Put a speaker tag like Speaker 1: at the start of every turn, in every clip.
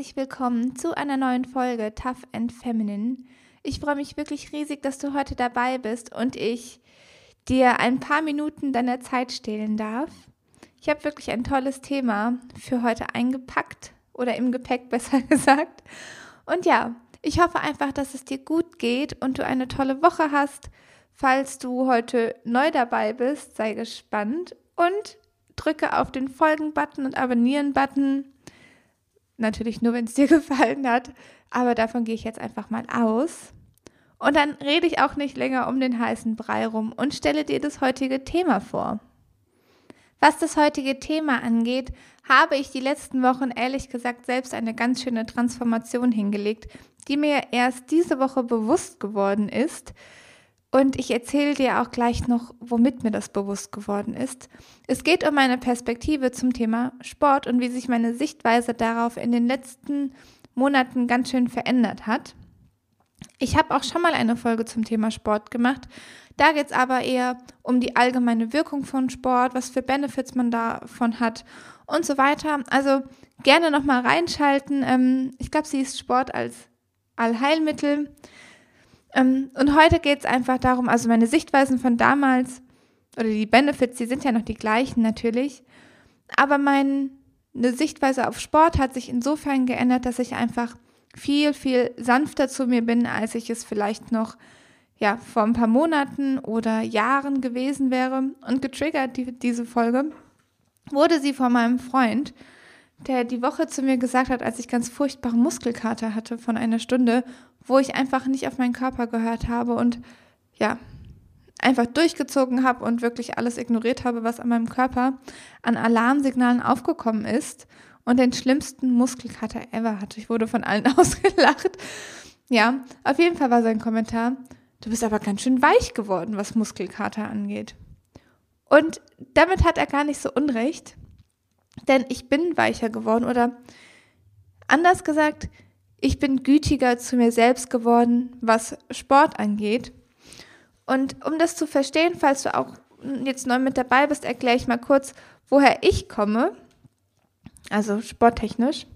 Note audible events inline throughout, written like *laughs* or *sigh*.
Speaker 1: herzlich willkommen zu einer neuen Folge Tough and Feminine. Ich freue mich wirklich riesig, dass du heute dabei bist und ich dir ein paar Minuten deiner Zeit stehlen darf. Ich habe wirklich ein tolles Thema für heute eingepackt oder im Gepäck *laughs* besser gesagt. Und ja, ich hoffe einfach, dass es dir gut geht und du eine tolle Woche hast. Falls du heute neu dabei bist, sei gespannt und drücke auf den Folgen-Button und Abonnieren-Button. Natürlich nur, wenn es dir *laughs* gefallen hat, aber davon gehe ich jetzt einfach mal aus. Und dann rede ich auch nicht länger um den heißen Brei rum und stelle dir das heutige Thema vor. Was das heutige Thema angeht, habe ich die letzten Wochen ehrlich gesagt selbst eine ganz schöne Transformation hingelegt, die mir erst diese Woche bewusst geworden ist. Und ich erzähle dir auch gleich noch, womit mir das bewusst geworden ist. Es geht um meine Perspektive zum Thema Sport und wie sich meine Sichtweise darauf in den letzten Monaten ganz schön verändert hat. Ich habe auch schon mal eine Folge zum Thema Sport gemacht. Da geht es aber eher um die allgemeine Wirkung von Sport, was für Benefits man davon hat und so weiter. Also gerne nochmal reinschalten. Ähm, ich glaube, sie ist Sport als Allheilmittel. Ähm, und heute geht es einfach darum, also meine Sichtweisen von damals oder die Benefits, die sind ja noch die gleichen natürlich. Aber meine Sichtweise auf Sport hat sich insofern geändert, dass ich einfach viel, viel sanfter zu mir bin, als ich es vielleicht noch ja, vor ein paar Monaten oder Jahren gewesen wäre. Und getriggert, die, diese Folge, wurde sie von meinem Freund, der die Woche zu mir gesagt hat, als ich ganz furchtbare Muskelkater hatte von einer Stunde, wo ich einfach nicht auf meinen Körper gehört habe und ja, einfach durchgezogen habe und wirklich alles ignoriert habe, was an meinem Körper an Alarmsignalen aufgekommen ist und den schlimmsten Muskelkater ever hatte. Ich wurde von allen *laughs* ausgelacht. Ja, auf jeden Fall war sein Kommentar, du bist aber ganz schön weich geworden, was Muskelkater angeht. Und damit hat er gar nicht so unrecht, denn ich bin weicher geworden oder anders gesagt, ich bin gütiger zu mir selbst geworden, was Sport angeht. Und um das zu verstehen, falls du auch jetzt neu mit dabei bist, erkläre ich mal kurz, woher ich komme also sporttechnisch.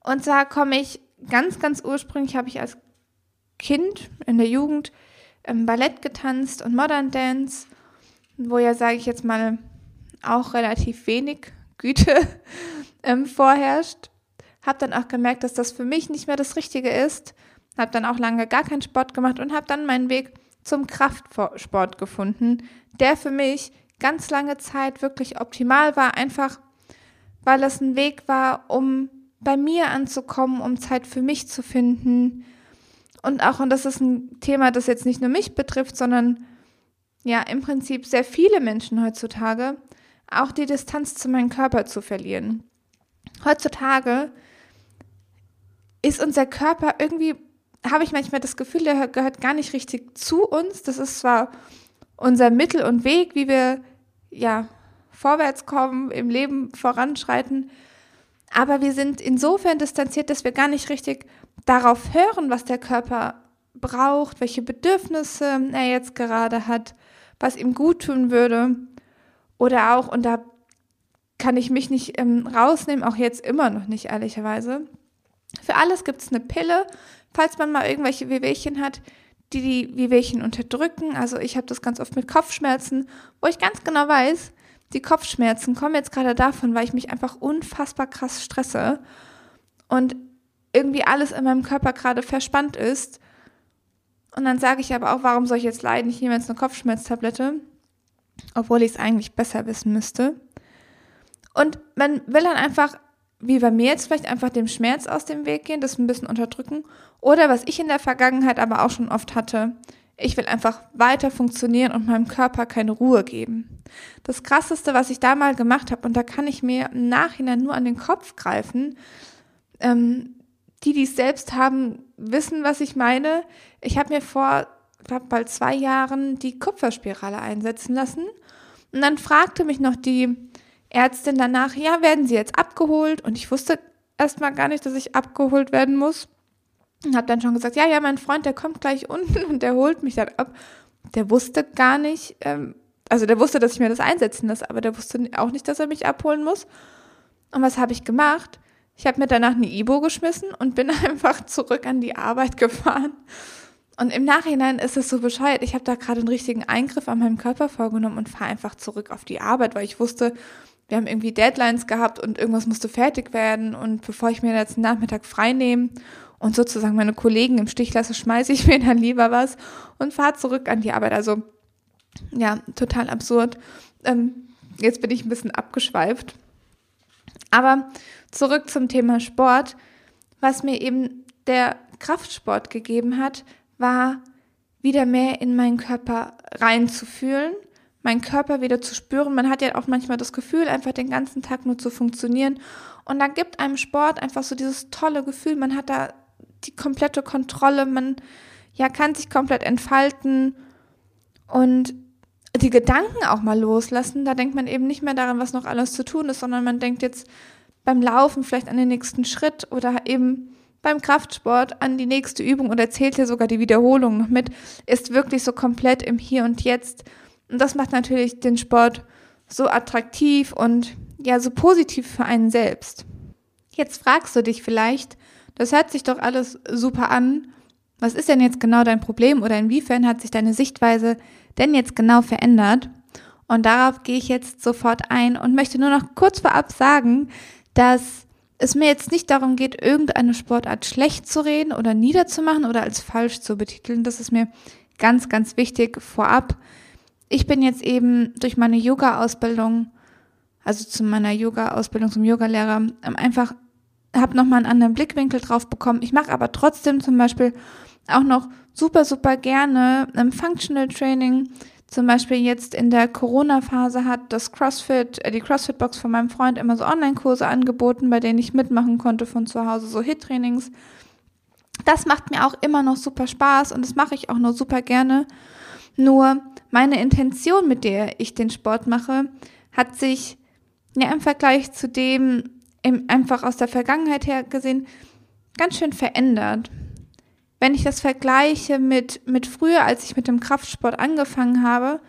Speaker 1: Und zwar komme ich ganz, ganz ursprünglich, habe ich als Kind in der Jugend ähm, Ballett getanzt und Modern Dance, wo ja, sage ich jetzt mal, auch relativ wenig Güte *laughs* ähm, vorherrscht. Habe dann auch gemerkt, dass das für mich nicht mehr das Richtige ist. Habe dann auch lange gar keinen Sport gemacht und habe dann meinen Weg zum Kraftsport gefunden, der für mich ganz lange Zeit wirklich optimal war, einfach weil es ein Weg war, um bei mir anzukommen, um Zeit für mich zu finden. Und auch, und das ist ein Thema, das jetzt nicht nur mich betrifft, sondern ja, im Prinzip sehr viele Menschen heutzutage, auch die Distanz zu meinem Körper zu verlieren. Heutzutage ist unser Körper irgendwie, habe ich manchmal das Gefühl, der gehört gar nicht richtig zu uns. Das ist zwar unser Mittel und Weg, wie wir ja vorwärts kommen, im Leben voranschreiten. Aber wir sind insofern distanziert, dass wir gar nicht richtig darauf hören, was der Körper braucht, welche Bedürfnisse er jetzt gerade hat, was ihm gut tun würde. Oder auch, und da kann ich mich nicht ähm, rausnehmen, auch jetzt immer noch nicht, ehrlicherweise. Für alles gibt es eine Pille, falls man mal irgendwelche Wehwehchen hat, die die Wehwehchen unterdrücken. Also ich habe das ganz oft mit Kopfschmerzen, wo ich ganz genau weiß, die Kopfschmerzen kommen jetzt gerade davon, weil ich mich einfach unfassbar krass stresse und irgendwie alles in meinem Körper gerade verspannt ist. Und dann sage ich aber auch, warum soll ich jetzt leiden? Ich nehme jetzt eine Kopfschmerztablette, obwohl ich es eigentlich besser wissen müsste. Und man will dann einfach, wie bei mir jetzt vielleicht, einfach dem Schmerz aus dem Weg gehen, das ein bisschen unterdrücken. Oder was ich in der Vergangenheit aber auch schon oft hatte, ich will einfach weiter funktionieren und meinem Körper keine Ruhe geben. Das Krasseste, was ich da mal gemacht habe, und da kann ich mir im Nachhinein nur an den Kopf greifen, ähm, die, die es selbst haben, wissen, was ich meine. Ich habe mir vor glaub, bald zwei Jahren die Kupferspirale einsetzen lassen. Und dann fragte mich noch die Ärztin danach, ja, werden Sie jetzt abgeholt? Und ich wusste erstmal gar nicht, dass ich abgeholt werden muss. Und habe dann schon gesagt, ja, ja, mein Freund, der kommt gleich *laughs* unten und der holt mich dann ab. Der wusste gar nicht, ähm, also der wusste, dass ich mir das einsetzen lasse, aber der wusste auch nicht, dass er mich abholen muss. Und was habe ich gemacht? Ich habe mir danach eine Ibo geschmissen und bin *laughs* einfach zurück an die Arbeit gefahren. Und im Nachhinein ist es so bescheuert. Ich habe da gerade einen richtigen Eingriff an meinem Körper vorgenommen und fahre einfach zurück auf die Arbeit, weil ich wusste, wir haben irgendwie Deadlines gehabt und irgendwas musste fertig werden. Und bevor ich mir jetzt einen Nachmittag frei nehme und sozusagen meine Kollegen im Stich lasse, schmeiße ich *laughs* mir dann lieber was und fahre zurück an die Arbeit. Also ja, total absurd. Ähm, jetzt bin ich ein bisschen abgeschweift. Aber zurück zum Thema Sport. Was mir eben der Kraftsport gegeben hat, war wieder mehr in meinen Körper reinzufühlen, meinen Körper wieder zu spüren. Man hat ja auch manchmal das Gefühl, einfach den ganzen Tag nur zu funktionieren. Und da gibt einem Sport einfach so dieses tolle Gefühl, man hat da die komplette Kontrolle, man ja kann sich komplett entfalten und die Gedanken auch mal loslassen. Da denkt man eben nicht mehr daran, was noch alles zu tun ist, sondern man denkt jetzt beim Laufen vielleicht an den nächsten Schritt oder eben beim Kraftsport an die nächste Übung oder zählt hier sogar die Wiederholung noch mit, ist wirklich so komplett im Hier und Jetzt. Und das macht natürlich den Sport so attraktiv und ja, so positiv für einen selbst. Jetzt fragst du dich vielleicht, das hört sich doch alles super an. Was ist denn jetzt genau dein Problem oder inwiefern hat sich deine Sichtweise denn jetzt genau verändert? Und darauf gehe ich jetzt sofort ein und möchte nur noch kurz vorab sagen, dass es mir jetzt nicht darum geht, irgendeine Sportart schlecht zu reden oder niederzumachen oder als falsch zu betiteln. Das ist mir ganz, ganz wichtig vorab. Ich bin jetzt eben durch meine Yoga-Ausbildung, also zu meiner Yoga-Ausbildung zum Yogalehrer, ähm, einfach habe nochmal einen anderen Blickwinkel drauf bekommen. Ich mache aber trotzdem zum Beispiel auch noch super, super gerne im Functional Training zum Beispiel jetzt in der Corona-Phase hat das CrossFit, äh, die CrossFit-Box von meinem Freund immer so Online-Kurse angeboten, bei denen ich mitmachen konnte von zu Hause, so Hit-Trainings. Das macht mir auch immer noch super Spaß und das mache ich auch nur super gerne. Nur meine Intention, mit der ich den Sport mache, hat sich ja im Vergleich zu dem im, einfach aus der Vergangenheit her gesehen ganz schön verändert wenn ich das vergleiche mit, mit früher, als ich mit dem Kraftsport angefangen habe,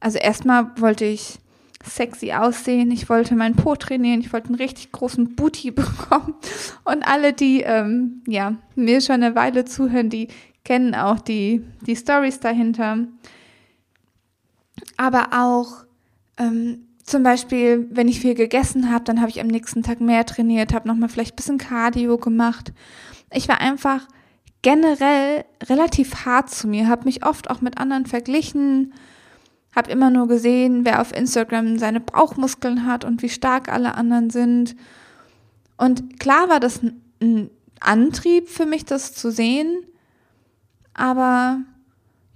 Speaker 1: also erstmal wollte ich sexy aussehen, ich wollte meinen Po trainieren, ich wollte einen richtig großen Booty *laughs* bekommen. Und alle, die ähm, ja, mir schon eine Weile zuhören, die kennen auch die, die Stories dahinter. Aber auch ähm, zum Beispiel, wenn ich viel gegessen habe, dann habe ich am nächsten Tag mehr trainiert, habe nochmal vielleicht ein bisschen Cardio gemacht. Ich war einfach generell relativ hart zu mir, habe mich oft auch mit anderen verglichen, habe immer nur gesehen, wer auf Instagram seine Bauchmuskeln hat und wie stark alle anderen sind. Und klar war das ein Antrieb für mich, das zu sehen, aber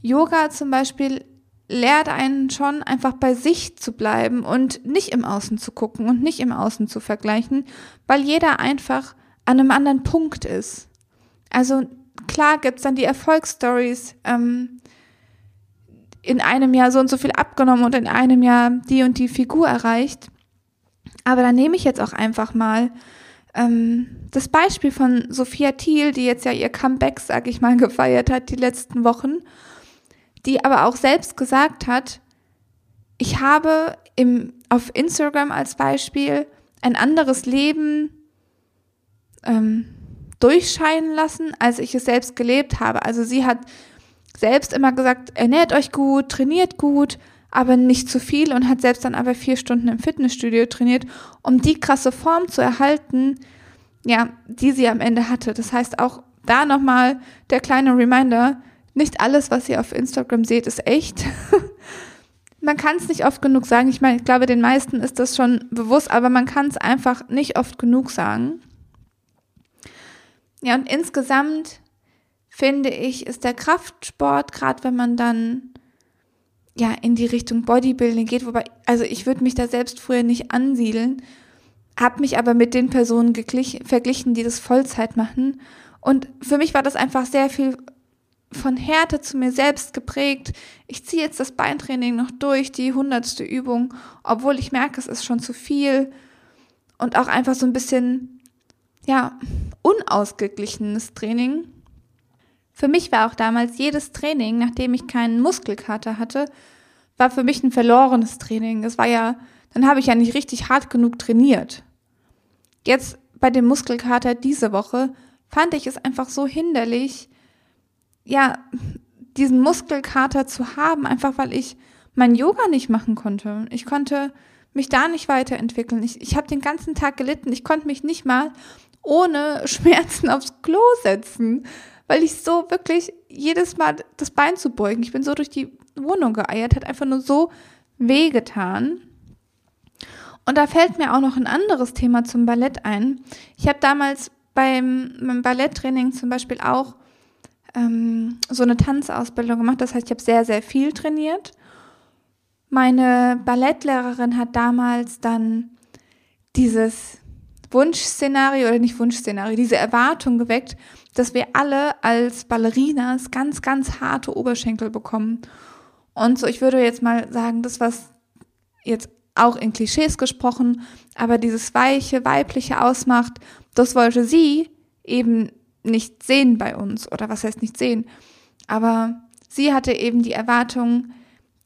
Speaker 1: Yoga zum Beispiel lehrt einen schon einfach bei sich zu bleiben und nicht im Außen zu gucken und nicht im Außen zu vergleichen, weil jeder einfach an einem anderen Punkt ist. Also klar gibt es dann die Erfolgsstories. Ähm, in einem Jahr so und so viel abgenommen und in einem Jahr die und die Figur erreicht. Aber da nehme ich jetzt auch einfach mal ähm, das Beispiel von Sophia Thiel, die jetzt ja ihr Comeback, sag ich mal, *laughs* gefeiert hat die letzten Wochen, die aber auch selbst gesagt hat, ich habe im, auf Instagram als Beispiel ein anderes Leben ähm, durchscheinen lassen, als ich es selbst gelebt habe. Also sie hat selbst immer gesagt, ernährt euch gut, trainiert gut, aber nicht zu viel und hat selbst dann aber vier Stunden im Fitnessstudio trainiert, um die krasse Form zu erhalten, ja, die sie am Ende hatte. Das heißt auch da nochmal der kleine Reminder, nicht alles, was ihr auf Instagram seht, ist echt. *laughs* man kann es nicht oft genug sagen. Ich meine, ich glaube, den meisten ist das schon bewusst, aber man kann es einfach nicht oft genug sagen. Ja, und insgesamt finde ich, ist der Kraftsport, gerade wenn man dann ja in die Richtung Bodybuilding geht, wobei, also ich würde mich da selbst früher nicht ansiedeln, habe mich aber mit den Personen verglichen, die das Vollzeit machen. Und für mich war das einfach sehr viel von Härte zu mir selbst geprägt. Ich ziehe jetzt das Beintraining noch durch, die hundertste Übung, obwohl ich merke, es ist schon zu viel. Und auch einfach so ein bisschen, ja, unausgeglichenes Training. Für mich war auch damals jedes Training, nachdem ich keinen Muskelkater hatte, war für mich ein verlorenes Training. Das war ja, dann habe ich ja nicht richtig hart genug trainiert. Jetzt bei dem Muskelkater diese Woche fand ich es einfach so hinderlich, ja, diesen Muskelkater zu haben, einfach weil ich mein Yoga nicht machen konnte. Ich konnte mich da nicht weiterentwickeln. Ich, ich habe den ganzen Tag gelitten. Ich konnte mich nicht mal ohne Schmerzen aufs Klo setzen, weil ich so wirklich jedes Mal das Bein zu beugen. Ich bin so durch die Wohnung geeiert, hat einfach nur so wehgetan. Und da fällt mir auch noch ein anderes Thema zum Ballett ein. Ich habe damals beim, beim Balletttraining zum Beispiel auch ähm, so eine Tanzausbildung gemacht. Das heißt, ich habe sehr, sehr viel trainiert. Meine Ballettlehrerin hat damals dann dieses Wunschszenario oder nicht Wunschszenario, diese Erwartung geweckt, dass wir alle als Ballerinas ganz, ganz harte Oberschenkel bekommen. Und so, ich würde jetzt mal sagen, das, was jetzt auch in Klischees gesprochen, aber dieses weiche, weibliche ausmacht, das wollte sie eben nicht sehen bei uns. Oder was heißt nicht sehen? Aber sie hatte eben die Erwartung,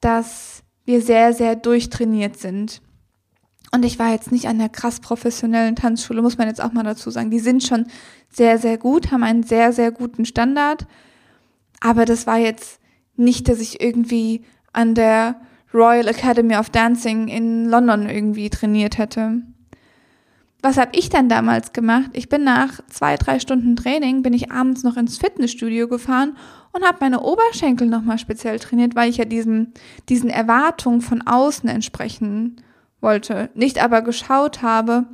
Speaker 1: dass wir sehr, sehr durchtrainiert sind. Und ich war jetzt nicht an der krass professionellen Tanzschule, muss man jetzt auch mal dazu sagen. Die sind schon sehr, sehr gut, haben einen sehr, sehr guten Standard. Aber das war jetzt nicht, dass ich irgendwie an der Royal Academy of Dancing in London irgendwie trainiert hätte. Was habe ich dann damals gemacht? Ich bin nach zwei, drei Stunden Training, bin ich abends noch ins Fitnessstudio gefahren und habe meine Oberschenkel nochmal speziell trainiert, weil ich ja diesen, diesen Erwartungen von außen entsprechen wollte. Nicht aber geschaut habe,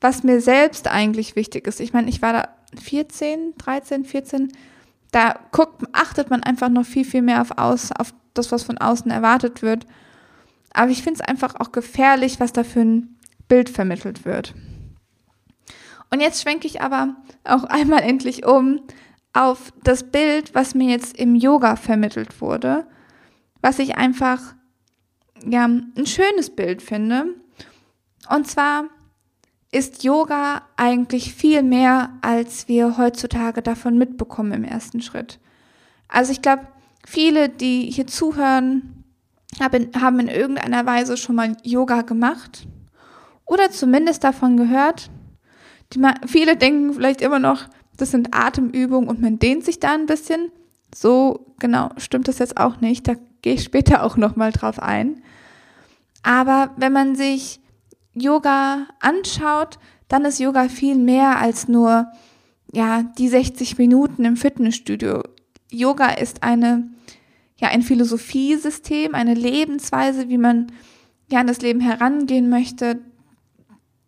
Speaker 1: was mir selbst eigentlich wichtig ist. Ich meine, ich war da 14, 13, 14. Da guckt, achtet man einfach noch viel, viel mehr auf, aus, auf das, was von außen erwartet wird. Aber ich finde es einfach auch gefährlich, was da für ein Bild vermittelt wird. Und jetzt schwenke ich aber auch *laughs* einmal endlich um auf das Bild, was mir jetzt im Yoga vermittelt wurde, was ich einfach ja ein schönes Bild finde. Und zwar ist Yoga eigentlich viel mehr, als wir heutzutage davon mitbekommen im ersten Schritt. Also ich glaube, viele, die hier zuhören, haben in irgendeiner Weise schon mal Yoga gemacht oder zumindest davon gehört. Die, viele denken vielleicht immer noch, das sind Atemübungen und man dehnt sich da ein bisschen. So genau stimmt das jetzt auch nicht. Da gehe ich später auch noch mal drauf ein. Aber wenn man sich Yoga anschaut, dann ist Yoga viel mehr als nur ja, die 60 Minuten im Fitnessstudio. Yoga ist eine ja, ein Philosophiesystem, eine Lebensweise, wie man ja an das Leben herangehen möchte.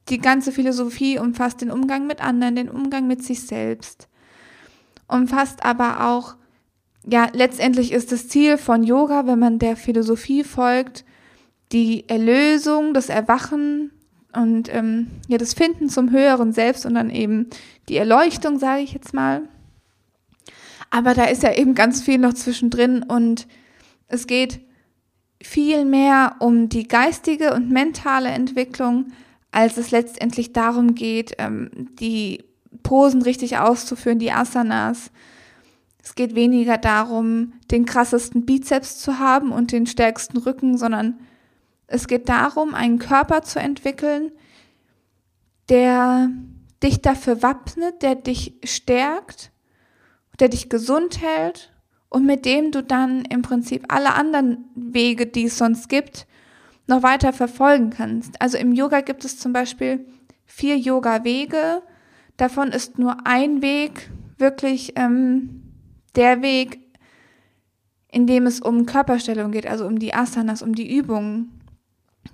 Speaker 1: Die ganze Philosophie umfasst den Umgang mit anderen, den Umgang mit sich selbst. Umfasst aber auch ja, letztendlich ist das Ziel von Yoga, wenn man der Philosophie folgt, die Erlösung, das Erwachen und ähm, ja das Finden zum höheren Selbst und dann eben die Erleuchtung, sage ich jetzt mal. Aber da ist ja eben ganz viel noch zwischendrin und es geht viel mehr um die geistige und mentale Entwicklung, als es letztendlich darum geht, ähm, die Posen richtig auszuführen, die Asanas. Es geht weniger darum, den krassesten Bizeps zu haben und den stärksten Rücken, sondern es geht darum, einen Körper zu entwickeln, der dich dafür wappnet, der dich stärkt, der dich gesund hält und mit dem du dann im Prinzip alle anderen Wege, die es sonst gibt, noch weiter verfolgen kannst. Also im Yoga gibt es zum Beispiel vier Yoga-Wege. Davon ist nur ein Weg wirklich ähm, der Weg, in dem es um Körperstellung geht, also um die Asanas, um die Übungen.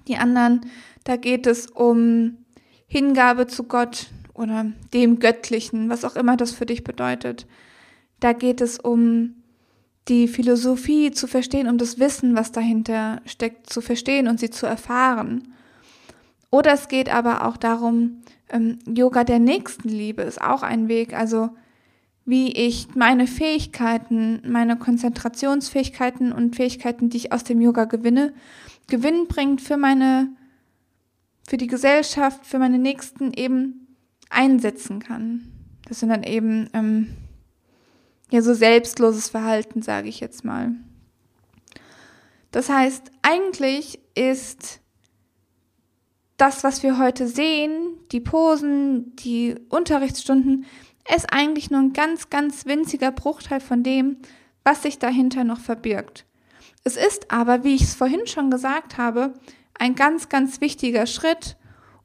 Speaker 1: Die anderen, da geht es um Hingabe zu Gott oder dem Göttlichen, was auch immer das für dich bedeutet. Da geht es um die Philosophie zu verstehen, um das Wissen, was dahinter steckt, zu verstehen und sie zu erfahren. Oder es geht aber auch darum, ähm, Yoga der Nächstenliebe ist auch ein Weg, also wie ich meine Fähigkeiten, meine Konzentrationsfähigkeiten und Fähigkeiten, die ich aus dem Yoga gewinne, gewinnbringend für meine, für die Gesellschaft, für meine Nächsten eben einsetzen kann. Das sind dann eben ähm, ja so selbstloses Verhalten, sage ich jetzt mal. Das heißt, eigentlich ist das, was wir heute sehen, die Posen, die Unterrichtsstunden, ist eigentlich nur ein ganz, ganz winziger Bruchteil von dem, was sich dahinter noch verbirgt. Es ist aber, wie ich es vorhin schon gesagt habe, ein ganz, ganz wichtiger Schritt,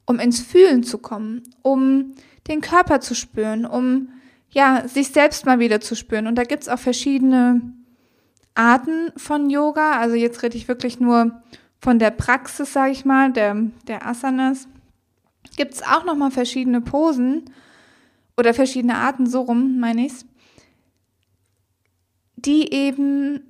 Speaker 1: um ins Fühlen zu kommen, um den Körper zu spüren, um ja, sich selbst mal wieder zu spüren. Und da gibt's auch verschiedene Arten von Yoga. Also jetzt rede ich wirklich nur von der Praxis, sage ich mal, der, der Asanas. Gibt's auch nochmal verschiedene Posen oder verschiedene Arten, so rum meine ich's, die eben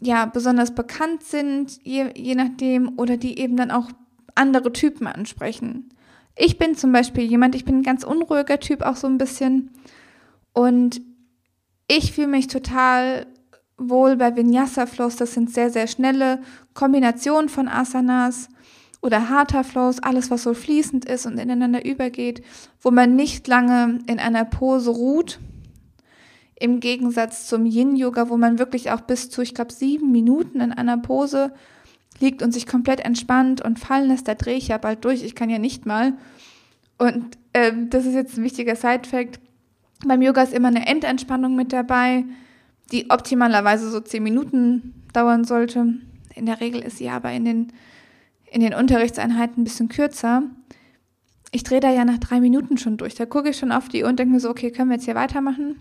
Speaker 1: ja besonders bekannt sind, je, je nachdem, oder die eben dann auch andere Typen ansprechen. Ich bin zum Beispiel jemand, ich bin ein ganz unruhiger Typ, auch so ein bisschen. Und ich fühle mich total wohl bei Vinyasa Flows. Das sind sehr, sehr schnelle Kombinationen von Asanas oder Hatha Flows, alles was so fließend ist und ineinander übergeht, wo man nicht lange in einer Pose ruht. Im Gegensatz zum Yin Yoga, wo man wirklich auch bis zu, ich glaube, sieben Minuten in einer Pose liegt und sich komplett entspannt und fallen lässt, da drehe ich ja bald durch. Ich kann ja nicht mal. Und äh, das ist jetzt ein wichtiger Side-Fact. Beim Yoga ist immer eine Endentspannung mit dabei, die optimalerweise so zehn Minuten dauern sollte. In der Regel ist sie aber in den, in den Unterrichtseinheiten ein bisschen kürzer. Ich drehe da ja nach drei Minuten schon durch. Da gucke ich schon auf die Uhr und denke mir so, okay, können wir jetzt hier weitermachen?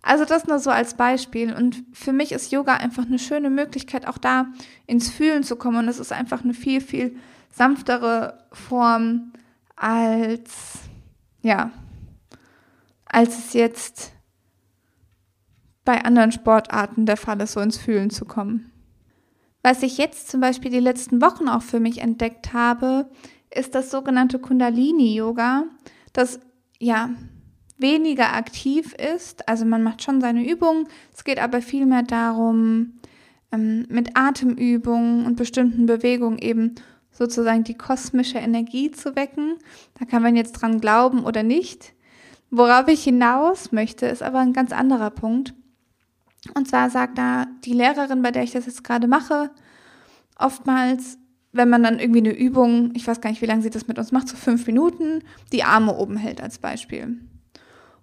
Speaker 1: Also das nur so als Beispiel. Und für mich ist Yoga einfach eine schöne Möglichkeit, auch da ins Fühlen zu kommen. Und es ist einfach eine viel, viel sanftere Form als, ja, als es jetzt bei anderen Sportarten der Fall ist, so ins Fühlen zu kommen. Was ich jetzt zum Beispiel die letzten Wochen auch für mich entdeckt habe, ist das sogenannte Kundalini-Yoga, das ja weniger aktiv ist. Also man macht schon seine Übungen. Es geht aber vielmehr darum, ähm, mit Atemübungen und bestimmten Bewegungen eben sozusagen die kosmische Energie zu wecken. Da kann man jetzt dran glauben oder nicht. Worauf ich hinaus möchte, ist aber ein ganz anderer Punkt. Und zwar sagt da die Lehrerin, bei der ich das jetzt gerade mache, oftmals, wenn man dann irgendwie eine Übung, ich weiß gar nicht, wie lange sie das mit uns macht, so fünf Minuten, die Arme oben hält als Beispiel.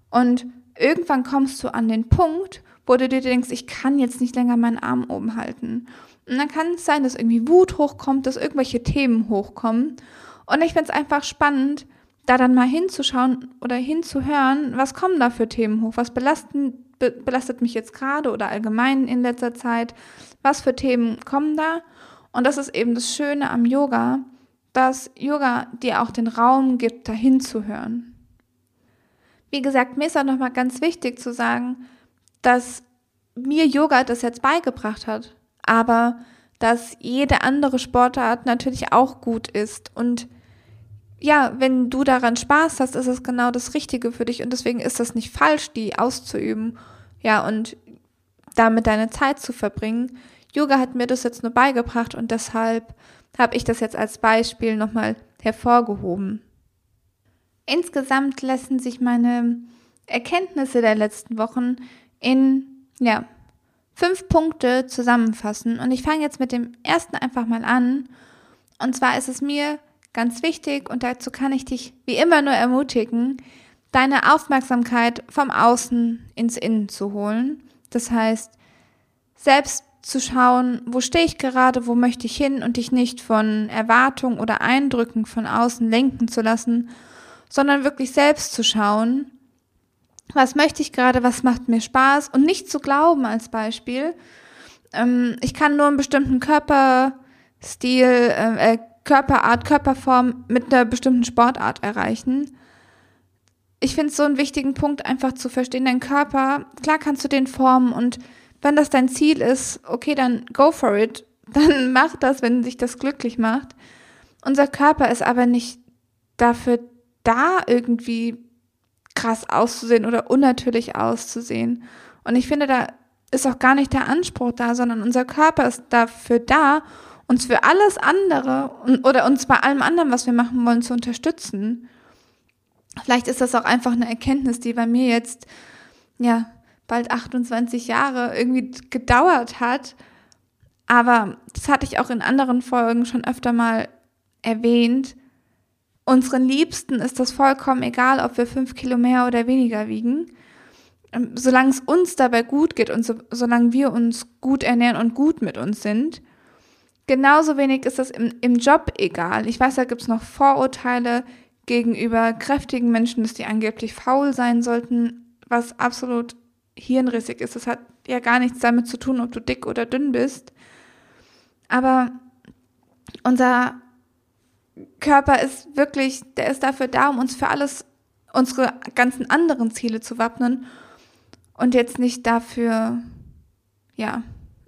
Speaker 1: Und irgendwann kommst du an den Punkt, wo du dir denkst, ich kann jetzt nicht länger meinen Arm oben halten. Und dann kann es sein, dass irgendwie Wut hochkommt, dass irgendwelche Themen hochkommen. Und ich finde es einfach spannend, da dann mal hinzuschauen oder hinzuhören, was kommen da für Themen hoch? Was belasten, be belastet mich jetzt gerade oder allgemein in letzter Zeit? Was für Themen kommen da? Und das ist eben das Schöne am Yoga, dass Yoga dir auch den Raum gibt, da hinzuhören. Wie gesagt, mir ist auch nochmal ganz wichtig zu sagen, dass mir Yoga das jetzt beigebracht hat, aber dass jede andere Sportart natürlich auch gut ist. Und ja, wenn du daran Spaß hast, ist es genau das Richtige für dich und deswegen ist das nicht falsch, die auszuüben. Ja, und damit deine Zeit zu verbringen. Yoga hat mir das jetzt nur beigebracht und deshalb habe ich das jetzt als Beispiel nochmal hervorgehoben. Insgesamt lassen sich meine Erkenntnisse der letzten Wochen in, ja, fünf Punkte zusammenfassen. Und ich fange jetzt mit dem ersten einfach mal an. Und zwar ist es mir ganz wichtig, und dazu kann ich dich wie immer nur ermutigen, deine Aufmerksamkeit vom Außen ins Innen zu holen. Das heißt, selbst zu schauen, wo stehe ich gerade, wo möchte ich hin und dich nicht von Erwartungen oder Eindrücken von außen lenken zu lassen, sondern wirklich selbst zu schauen, was möchte ich gerade, was macht mir Spaß und nicht zu glauben als Beispiel, ähm, ich kann nur einen bestimmten Körperstil, äh, äh, Körperart, Körperform mit einer bestimmten Sportart erreichen. Ich finde es so einen wichtigen Punkt, einfach zu verstehen, dein Körper, klar kannst du den formen und wenn das dein Ziel ist, okay, dann go for it. *laughs* Dann mach das, wenn sich das glücklich macht. Unser Körper ist aber nicht dafür da irgendwie krass auszusehen oder unnatürlich auszusehen. Und ich finde, da ist auch gar nicht der Anspruch da, sondern unser Körper ist dafür da, uns für alles andere oder uns bei allem anderen, was wir machen wollen, zu unterstützen. Vielleicht ist das auch einfach eine Erkenntnis, die bei mir jetzt, ja, bald 28 Jahre irgendwie gedauert hat. Aber das hatte ich auch in anderen Folgen schon öfter mal erwähnt, unseren Liebsten ist das vollkommen egal, ob wir fünf Kilo mehr oder weniger wiegen. Ähm, solange es uns dabei gut geht und so, solange wir uns gut ernähren und gut mit uns sind. Genauso wenig ist das im, im Job egal. Ich weiß, da gibt es noch Vorurteile gegenüber kräftigen Menschen, dass die angeblich faul sein sollten, was absolut hirnrissig ist. Das hat ja gar nichts damit zu tun, ob du dick oder dünn bist. Aber unser Körper ist wirklich, der ist dafür da, um uns für alles, unsere ganzen anderen Ziele zu wappnen und jetzt nicht dafür, ja,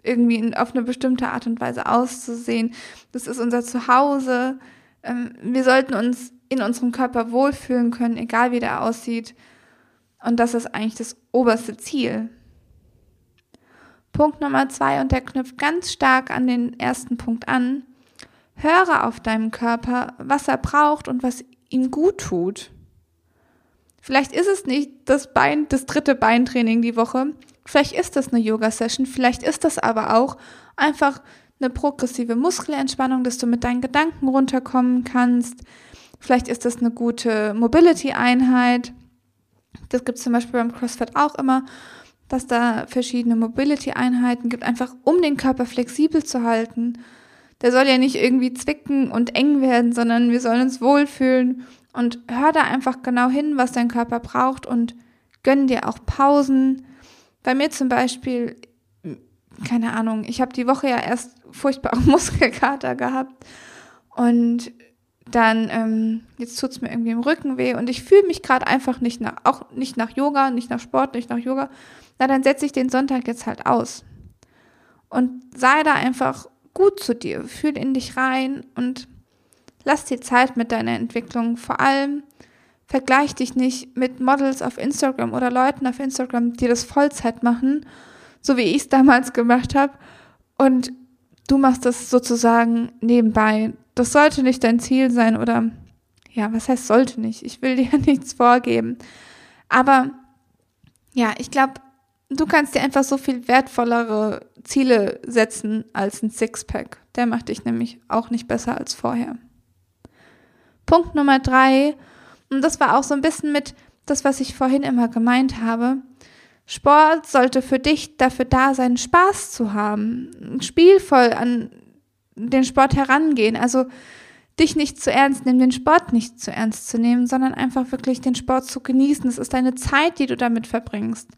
Speaker 1: irgendwie auf eine bestimmte Art und Weise auszusehen. Das ist unser Zuhause. Ähm, wir sollten uns in unserem Körper wohlfühlen können, egal wie der aussieht. Und das ist eigentlich das oberste Ziel. Punkt Nummer zwei, und der knüpft ganz stark an den ersten Punkt an. Höre auf deinem Körper, was er braucht und was ihm gut tut. Vielleicht ist es nicht das Bein, das dritte Beintraining die Woche. Vielleicht ist das eine Yoga-Session. Vielleicht ist das aber auch einfach eine progressive Muskelentspannung, dass du mit deinen Gedanken runterkommen kannst. Vielleicht ist das eine gute Mobility-Einheit. Das gibt es zum Beispiel beim CrossFit auch immer dass da verschiedene Mobility-Einheiten gibt, einfach um den Körper flexibel zu halten. Der soll ja nicht irgendwie zwicken und eng werden, sondern wir sollen uns wohlfühlen und hör da einfach genau hin, was dein Körper braucht und gönn dir auch Pausen. Bei mir zum Beispiel, keine Ahnung, ich habe die Woche ja erst furchtbare *laughs* Muskelkater gehabt und dann ähm, jetzt tut's mir irgendwie im Rücken weh und ich fühle mich gerade einfach nicht nach, auch nicht nach Yoga, nicht nach Sport, nicht nach Yoga, na dann setze ich den Sonntag jetzt halt aus. Und sei da einfach gut zu dir, fühl in dich rein und lass dir Zeit mit deiner Entwicklung. Vor allem vergleich dich nicht mit Models auf Instagram oder Leuten auf Instagram, die das Vollzeit machen, so wie ich es damals gemacht habe. Und du machst das sozusagen nebenbei. Das sollte nicht dein Ziel sein oder ja, was heißt sollte nicht? Ich will dir *laughs* nichts vorgeben. Aber ja, ich glaube, du kannst dir einfach so viel wertvollere Ziele setzen als ein Sixpack. Der macht dich nämlich auch nicht besser als vorher. Punkt Nummer drei, und das war auch so ein bisschen mit das, was ich vorhin immer gemeint habe. Sport sollte für dich dafür da sein, Spaß zu haben, spielvoll an den Sport herangehen. Also dich nicht zu ernst nehmen, den Sport nicht zu ernst zu nehmen, sondern einfach wirklich den Sport zu genießen. Es ist deine Zeit, die du damit verbringst.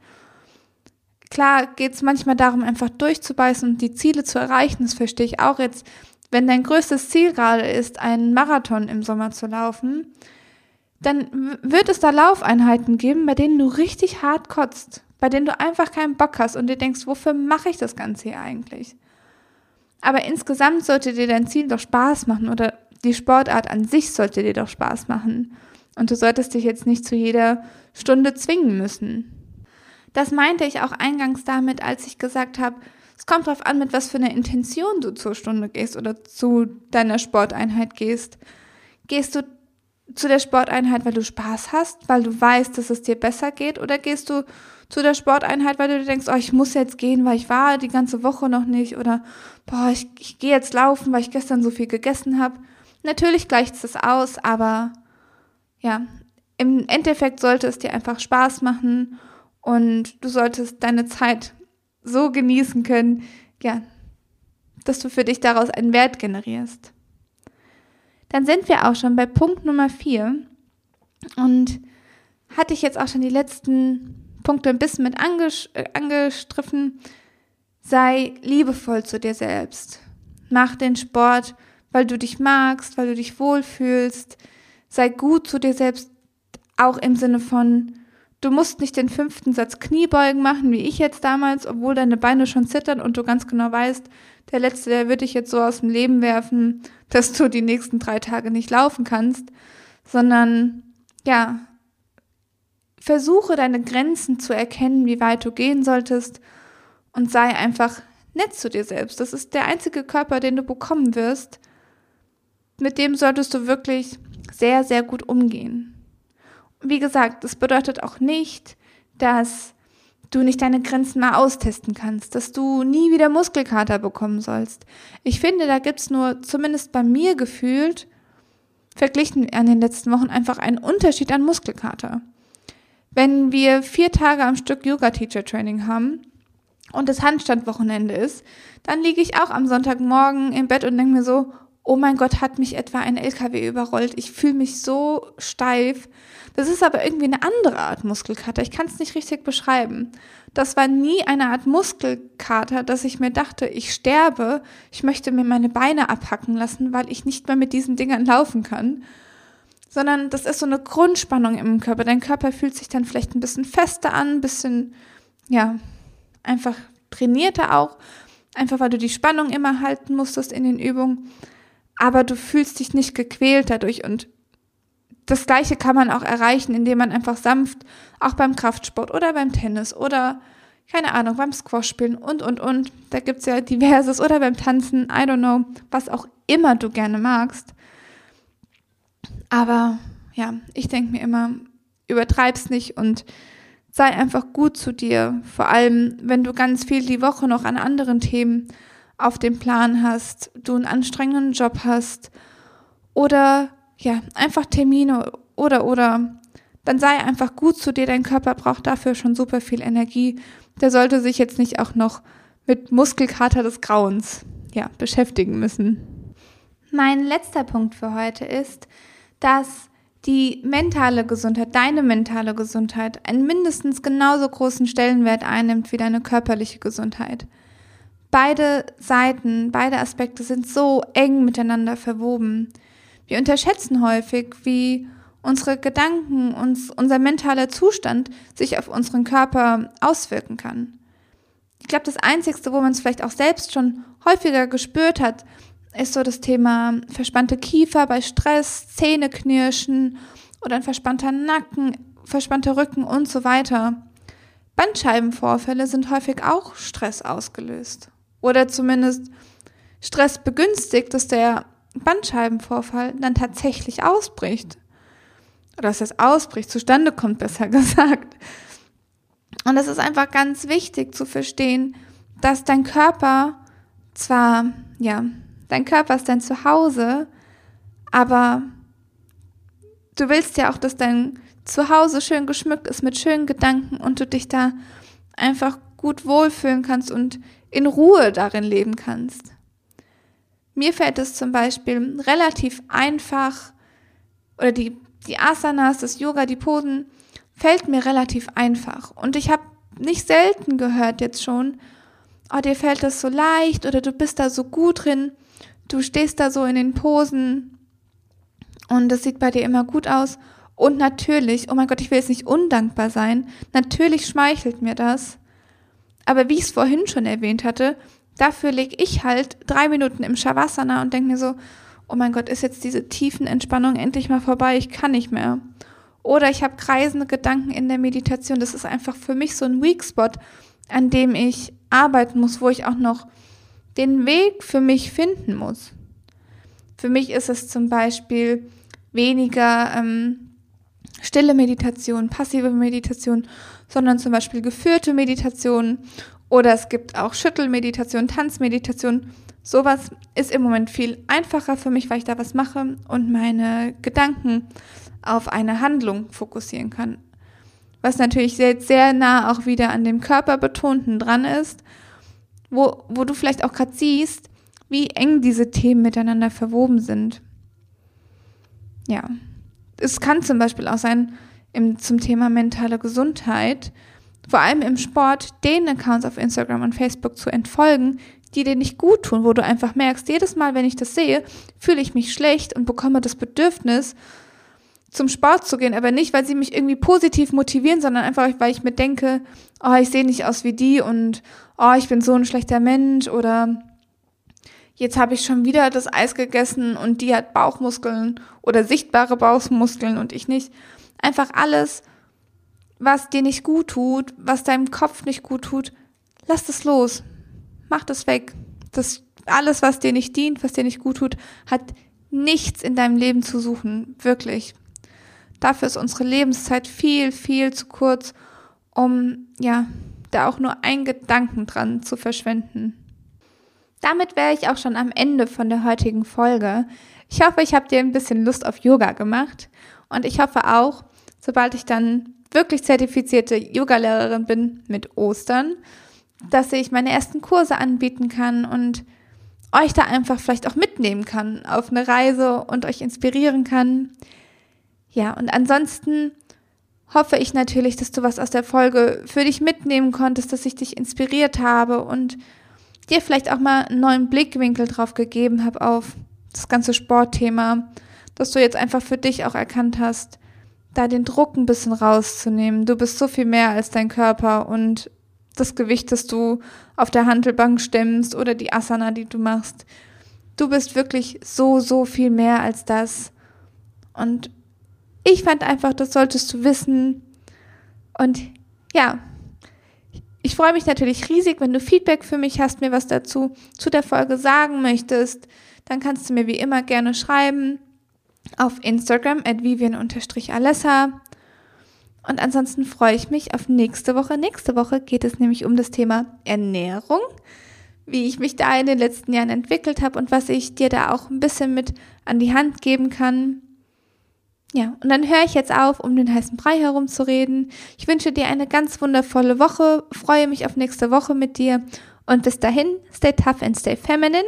Speaker 1: Klar geht es manchmal darum, einfach durchzubeißen und die Ziele zu erreichen. Das verstehe ich auch jetzt. Wenn dein größtes Ziel gerade ist, einen Marathon im Sommer zu laufen, dann wird es da Laufeinheiten geben, bei denen du richtig hart kotzt, bei denen du einfach keinen Bock hast und dir denkst, wofür mache ich das Ganze hier eigentlich? Aber insgesamt sollte dir dein Ziel doch Spaß machen oder die Sportart an sich sollte dir doch Spaß machen. Und du solltest dich jetzt nicht zu jeder Stunde zwingen müssen. Das meinte ich auch eingangs damit, als ich gesagt habe, es kommt darauf an, mit was für einer Intention du zur Stunde gehst oder zu deiner Sporteinheit gehst. Gehst du zu der Sporteinheit, weil du Spaß hast, weil du weißt, dass es dir besser geht, oder gehst du zu der Sporteinheit, weil du dir denkst, oh, ich muss jetzt gehen, weil ich war die ganze Woche noch nicht, oder boah, ich, ich gehe jetzt laufen, weil ich gestern so viel gegessen habe. Natürlich gleicht es das aus, aber ja, im Endeffekt sollte es dir einfach Spaß machen und du solltest deine Zeit so genießen können, ja, dass du für dich daraus einen Wert generierst. Dann sind wir auch schon bei Punkt Nummer vier und hatte ich jetzt auch schon die letzten Punkte ein bisschen mit äh, angestriffen. Sei liebevoll zu dir selbst. Mach den Sport, weil du dich magst, weil du dich wohlfühlst. Sei gut zu dir selbst, auch im Sinne von, Du musst nicht den fünften Satz Kniebeugen machen, wie ich jetzt damals, obwohl deine Beine schon zittern und du ganz genau weißt, der letzte, der wird dich jetzt so aus dem Leben werfen, dass du die nächsten drei Tage nicht laufen kannst, sondern ja, versuche deine Grenzen zu erkennen, wie weit du gehen solltest und sei einfach nett zu dir selbst. Das ist der einzige Körper, den du bekommen wirst. Mit dem solltest du wirklich sehr, sehr gut umgehen wie gesagt, das bedeutet auch nicht, dass du nicht deine Grenzen mal austesten kannst, dass du nie wieder Muskelkater bekommen sollst. Ich finde, da gibt's nur, zumindest bei mir gefühlt, verglichen an den letzten Wochen einfach einen Unterschied an Muskelkater. Wenn wir vier Tage am Stück Yoga-Teacher-Training haben und das Handstandwochenende ist, dann liege ich auch am Sonntagmorgen im Bett und denke mir so, oh mein Gott, hat mich etwa ein LKW überrollt. Ich fühle mich so steif. Das ist aber irgendwie eine andere Art Muskelkater. Ich kann es nicht richtig beschreiben. Das war nie eine Art Muskelkater, dass ich mir dachte, ich sterbe, ich möchte mir meine Beine abhacken lassen, weil ich nicht mehr mit diesen Dingern laufen kann. Sondern das ist so eine Grundspannung im Körper. Dein Körper fühlt sich dann vielleicht ein bisschen fester an, ein bisschen, ja, einfach trainierter auch. Einfach weil du die Spannung immer halten musstest in den Übungen aber du fühlst dich nicht gequält dadurch und das Gleiche kann man auch erreichen, indem man einfach sanft, auch beim Kraftsport oder beim Tennis oder, keine Ahnung, beim Squash spielen und, und, und. Da gibt's ja diverses oder beim Tanzen, I don't know, was auch immer du gerne magst. Aber ja, ich denke mir immer, übertreib's nicht und sei einfach gut zu dir. Vor allem, wenn du ganz viel die Woche noch an anderen Themen auf dem Plan hast, du einen anstrengenden Job hast oder ja, einfach Termine oder oder dann sei einfach gut zu dir, dein Körper braucht dafür schon super viel Energie. Der sollte sich jetzt nicht auch noch mit Muskelkater des Grauens ja, beschäftigen müssen. Mein letzter Punkt für heute ist, dass die mentale Gesundheit, deine mentale Gesundheit, einen mindestens genauso großen Stellenwert einnimmt wie deine körperliche Gesundheit beide Seiten, beide Aspekte sind so eng miteinander verwoben. Wir unterschätzen häufig, wie unsere Gedanken, uns, unser mentaler Zustand sich auf unseren Körper auswirken kann. Ich glaube, das Einzige, wo man es vielleicht auch selbst schon häufiger gespürt hat, ist so das Thema verspannte Kiefer bei Stress, Zähneknirschen oder ein verspannter Nacken, verspannter Rücken und so weiter. Bandscheibenvorfälle sind häufig auch Stress ausgelöst oder zumindest Stress begünstigt, dass der Bandscheibenvorfall dann tatsächlich ausbricht. Oder dass es ausbricht, zustande kommt, besser *laughs* gesagt. Und es ist einfach ganz wichtig zu verstehen, dass dein Körper zwar, ja, dein Körper ist dein Zuhause, aber du willst ja auch, dass dein Zuhause schön geschmückt ist mit schönen Gedanken und du dich da einfach gut wohlfühlen kannst und in Ruhe darin leben kannst. Mir fällt es zum Beispiel relativ einfach, oder die, die Asanas, das Yoga, die Posen, fällt mir relativ einfach. Und ich habe nicht selten gehört jetzt schon, oh, dir fällt das so leicht oder du bist da so gut drin, du stehst da so in den Posen und das sieht bei dir immer gut aus. Und natürlich, oh mein Gott, ich will jetzt nicht undankbar sein, natürlich schmeichelt mir das. Aber wie ich es vorhin schon erwähnt hatte, dafür lege ich halt drei Minuten im Shavasana und denke mir so, oh mein Gott, ist jetzt diese tiefen Entspannung endlich mal vorbei, ich kann nicht mehr. Oder ich habe kreisende Gedanken in der Meditation. Das ist einfach für mich so ein Weak Spot, an dem ich arbeiten muss, wo ich auch noch den Weg für mich finden muss. Für mich ist es zum Beispiel weniger ähm, stille Meditation, passive Meditation, sondern zum Beispiel geführte Meditation oder es gibt auch Schüttelmeditation, Tanzmeditation. Sowas ist im Moment viel einfacher für mich, weil ich da was mache und meine Gedanken auf eine Handlung fokussieren kann. Was natürlich sehr, sehr nah auch wieder an dem Körperbetonten dran ist, wo, wo du vielleicht auch gerade siehst, wie eng diese Themen miteinander verwoben sind. Ja, es kann zum Beispiel auch sein, im, zum Thema mentale Gesundheit, vor allem im Sport, den Accounts auf Instagram und Facebook zu entfolgen, die dir nicht gut tun, wo du einfach merkst, jedes Mal, wenn ich das sehe, fühle ich mich schlecht und bekomme das Bedürfnis, zum Sport zu gehen, aber nicht, weil sie mich irgendwie positiv motivieren, sondern einfach, weil ich mir denke, oh, ich sehe nicht aus wie die und oh, ich bin so ein schlechter Mensch oder jetzt habe ich schon wieder das Eis gegessen und die hat Bauchmuskeln oder sichtbare Bauchmuskeln und ich nicht. Einfach alles, was dir nicht gut tut, was deinem Kopf nicht gut tut, lass das los. Mach das weg. Das alles, was dir nicht dient, was dir nicht gut tut, hat nichts in deinem Leben zu suchen. Wirklich. Dafür ist unsere Lebenszeit viel, viel zu kurz, um, ja, da auch nur einen Gedanken dran zu verschwenden. Damit wäre ich auch schon am Ende von der heutigen Folge. Ich hoffe, ich habe dir ein bisschen Lust auf Yoga gemacht und ich hoffe auch, sobald ich dann wirklich zertifizierte Yogalehrerin bin mit Ostern, dass ich meine ersten Kurse anbieten kann und euch da einfach vielleicht auch mitnehmen kann auf eine Reise und euch inspirieren kann. Ja, und ansonsten hoffe ich natürlich, dass du was aus der Folge für dich mitnehmen konntest, dass ich dich inspiriert habe und dir vielleicht auch mal einen neuen Blickwinkel drauf gegeben habe auf das ganze Sportthema, dass du jetzt einfach für dich auch erkannt hast, da den Druck ein bisschen rauszunehmen. Du bist so viel mehr als dein Körper und das Gewicht, das du auf der Handelbank stemmst oder die Asana, die du machst. Du bist wirklich so, so viel mehr als das. Und ich fand einfach, das solltest du wissen. Und ja, ich freue mich natürlich riesig, wenn du Feedback für mich hast, mir was dazu zu der Folge sagen möchtest. Dann kannst du mir wie immer gerne schreiben auf Instagram at vivian-alessa. Und ansonsten freue ich mich auf nächste Woche. Nächste Woche geht es nämlich um das Thema Ernährung, wie ich mich da in den letzten Jahren entwickelt habe und was ich dir da auch ein bisschen mit an die Hand geben kann. Ja, und dann höre ich jetzt auf, um den heißen Brei herumzureden. Ich wünsche dir eine ganz wundervolle Woche, freue mich auf nächste Woche mit dir und bis dahin, stay tough and stay feminine.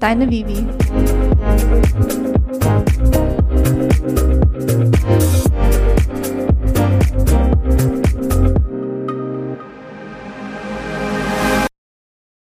Speaker 1: Deine Vivi. Thank you.